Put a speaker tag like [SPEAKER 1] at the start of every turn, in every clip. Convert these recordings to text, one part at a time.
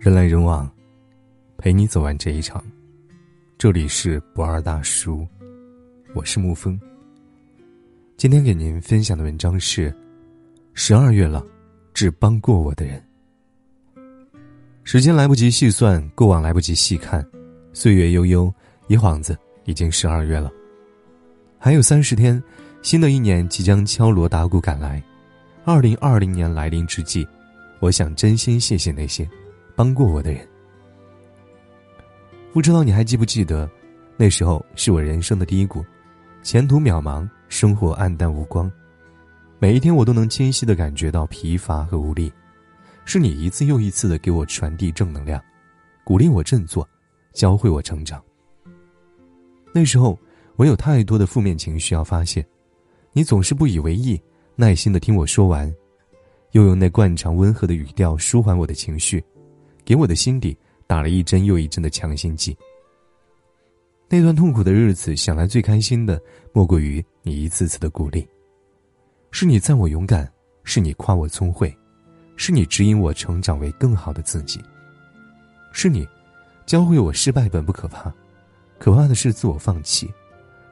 [SPEAKER 1] 人来人往，陪你走完这一场。这里是不二大叔，我是沐风。今天给您分享的文章是：十二月了，只帮过我的人。时间来不及细算，过往来不及细看，岁月悠悠，一晃子已经十二月了。还有三十天，新的一年即将敲锣打鼓赶来。二零二零年来临之际，我想真心谢谢那些。帮过我的人，不知道你还记不记得，那时候是我人生的低谷，前途渺茫，生活黯淡无光，每一天我都能清晰的感觉到疲乏和无力，是你一次又一次的给我传递正能量，鼓励我振作，教会我成长。那时候我有太多的负面情绪要发泄，你总是不以为意，耐心的听我说完，又用那惯常温和的语调舒缓我的情绪。给我的心底打了一针又一针的强心剂。那段痛苦的日子，想来最开心的莫过于你一次次的鼓励。是你赞我勇敢，是你夸我聪慧，是你指引我成长为更好的自己。是你教会我失败本不可怕，可怕的是自我放弃，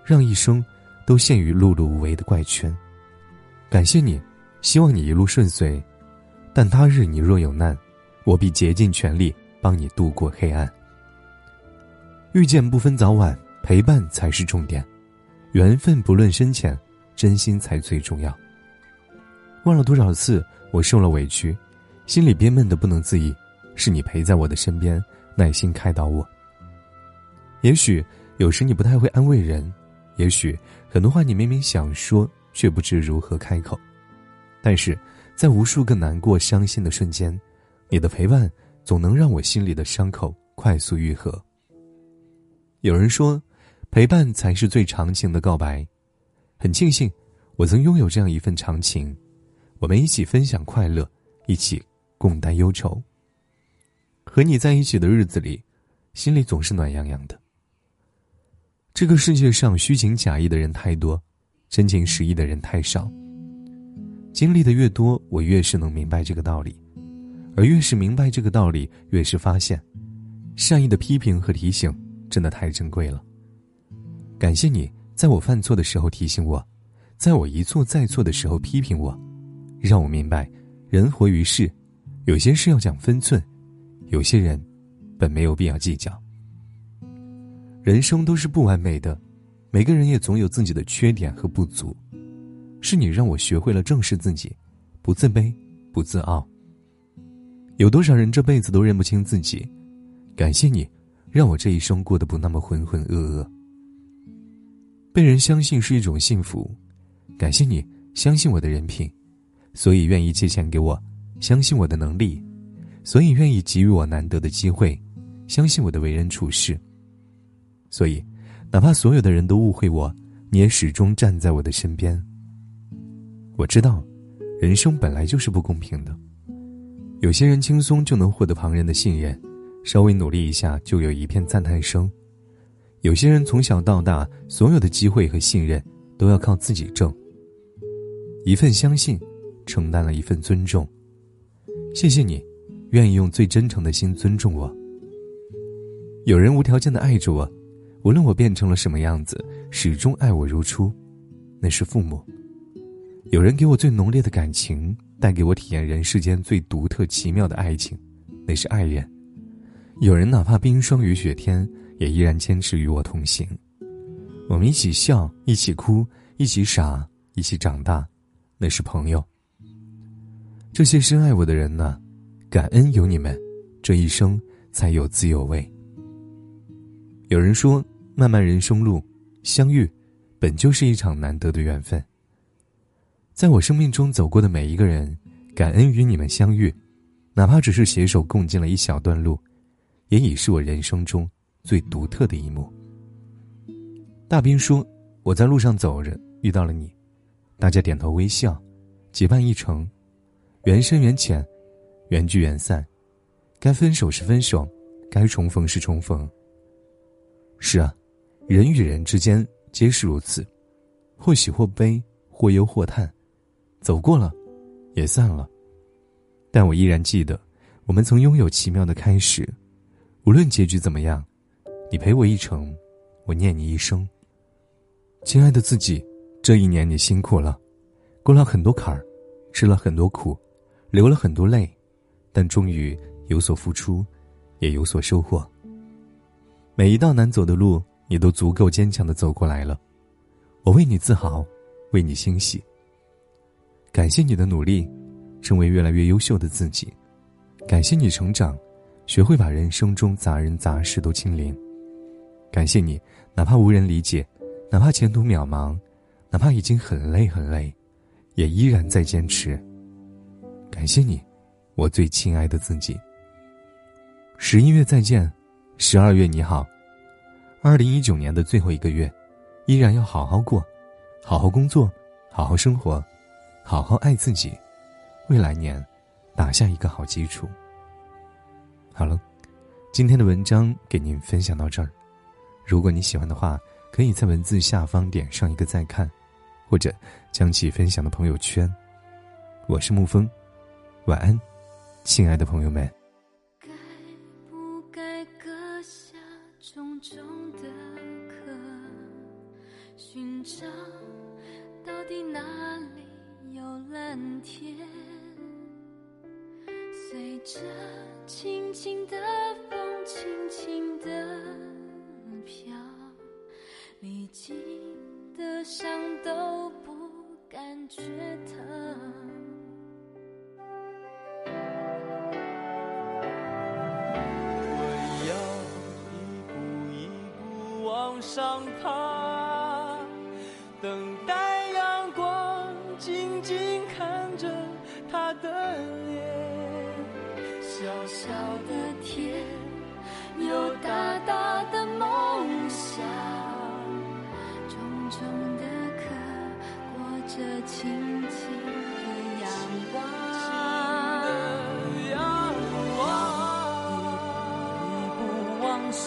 [SPEAKER 1] 让一生都陷于碌碌无为的怪圈。感谢你，希望你一路顺遂，但他日你若有难。我必竭尽全力帮你度过黑暗。遇见不分早晚，陪伴才是重点，缘分不论深浅，真心才最重要。忘了多少次我受了委屈，心里憋闷的不能自已，是你陪在我的身边，耐心开导我。也许有时你不太会安慰人，也许很多话你明明想说，却不知如何开口，但是在无数个难过、伤心的瞬间。你的陪伴总能让我心里的伤口快速愈合。有人说，陪伴才是最长情的告白。很庆幸，我曾拥有这样一份长情，我们一起分享快乐，一起共担忧愁。和你在一起的日子里，心里总是暖洋洋的。这个世界上虚情假意的人太多，真情实意的人太少。经历的越多，我越是能明白这个道理。而越是明白这个道理，越是发现，善意的批评和提醒真的太珍贵了。感谢你在我犯错的时候提醒我，在我一错再错的时候批评我，让我明白，人活于世，有些事要讲分寸，有些人本没有必要计较。人生都是不完美的，每个人也总有自己的缺点和不足，是你让我学会了正视自己，不自卑，不自傲。有多少人这辈子都认不清自己？感谢你，让我这一生过得不那么浑浑噩噩。被人相信是一种幸福，感谢你相信我的人品，所以愿意借钱给我，相信我的能力，所以愿意给予我难得的机会，相信我的为人处事。所以，哪怕所有的人都误会我，你也始终站在我的身边。我知道，人生本来就是不公平的。有些人轻松就能获得旁人的信任，稍微努力一下就有一片赞叹声；有些人从小到大，所有的机会和信任都要靠自己挣。一份相信，承担了一份尊重。谢谢你，愿意用最真诚的心尊重我。有人无条件的爱着我，无论我变成了什么样子，始终爱我如初，那是父母。有人给我最浓烈的感情。带给我体验人世间最独特奇妙的爱情，那是爱人。有人哪怕冰霜与雪天，也依然坚持与我同行。我们一起笑，一起哭，一起傻，一起长大，那是朋友。这些深爱我的人呢，感恩有你们，这一生才有滋有味。有人说，漫漫人生路，相遇，本就是一场难得的缘分。在我生命中走过的每一个人，感恩与你们相遇，哪怕只是携手共进了一小段路，也已是我人生中最独特的一幕。大兵说：“我在路上走着，遇到了你，大家点头微笑，结伴一程，缘深缘浅，缘聚缘散，该分手是分手，该重逢是重逢。是啊，人与人之间皆是如此，或喜或悲，或忧或叹。”走过了，也散了，但我依然记得，我们曾拥有奇妙的开始，无论结局怎么样，你陪我一程，我念你一生。亲爱的自己，这一年你辛苦了，过了很多坎儿，吃了很多苦，流了很多泪，但终于有所付出，也有所收获。每一道难走的路，你都足够坚强的走过来了，我为你自豪，为你欣喜。感谢你的努力，成为越来越优秀的自己。感谢你成长，学会把人生中杂人杂事都清零。感谢你，哪怕无人理解，哪怕前途渺茫，哪怕已经很累很累，也依然在坚持。感谢你，我最亲爱的自己。十一月再见，十二月你好。二零一九年的最后一个月，依然要好好过，好好工作，好好生活，好好爱自己，为来年。打下一个好基础。好了，今天的文章给您分享到这儿。如果你喜欢的话，可以在文字下方点上一个再看，或者将其分享到朋友圈。我是沐风，晚安，亲爱的朋友们。
[SPEAKER 2] 蓝天？随着轻轻的风，轻轻的飘，历经的伤都不感觉疼。
[SPEAKER 3] 我要一步一步往上爬，等待他的脸。
[SPEAKER 2] 小小的天，有大大的梦想，重重的壳，裹着轻轻的阳光。
[SPEAKER 3] 阳光，一步往上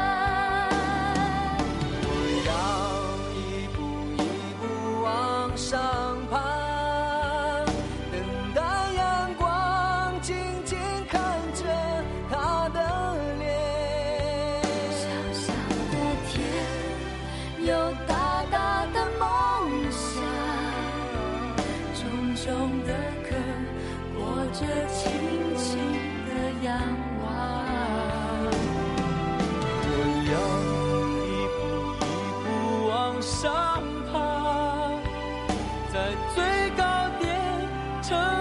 [SPEAKER 3] 在最高点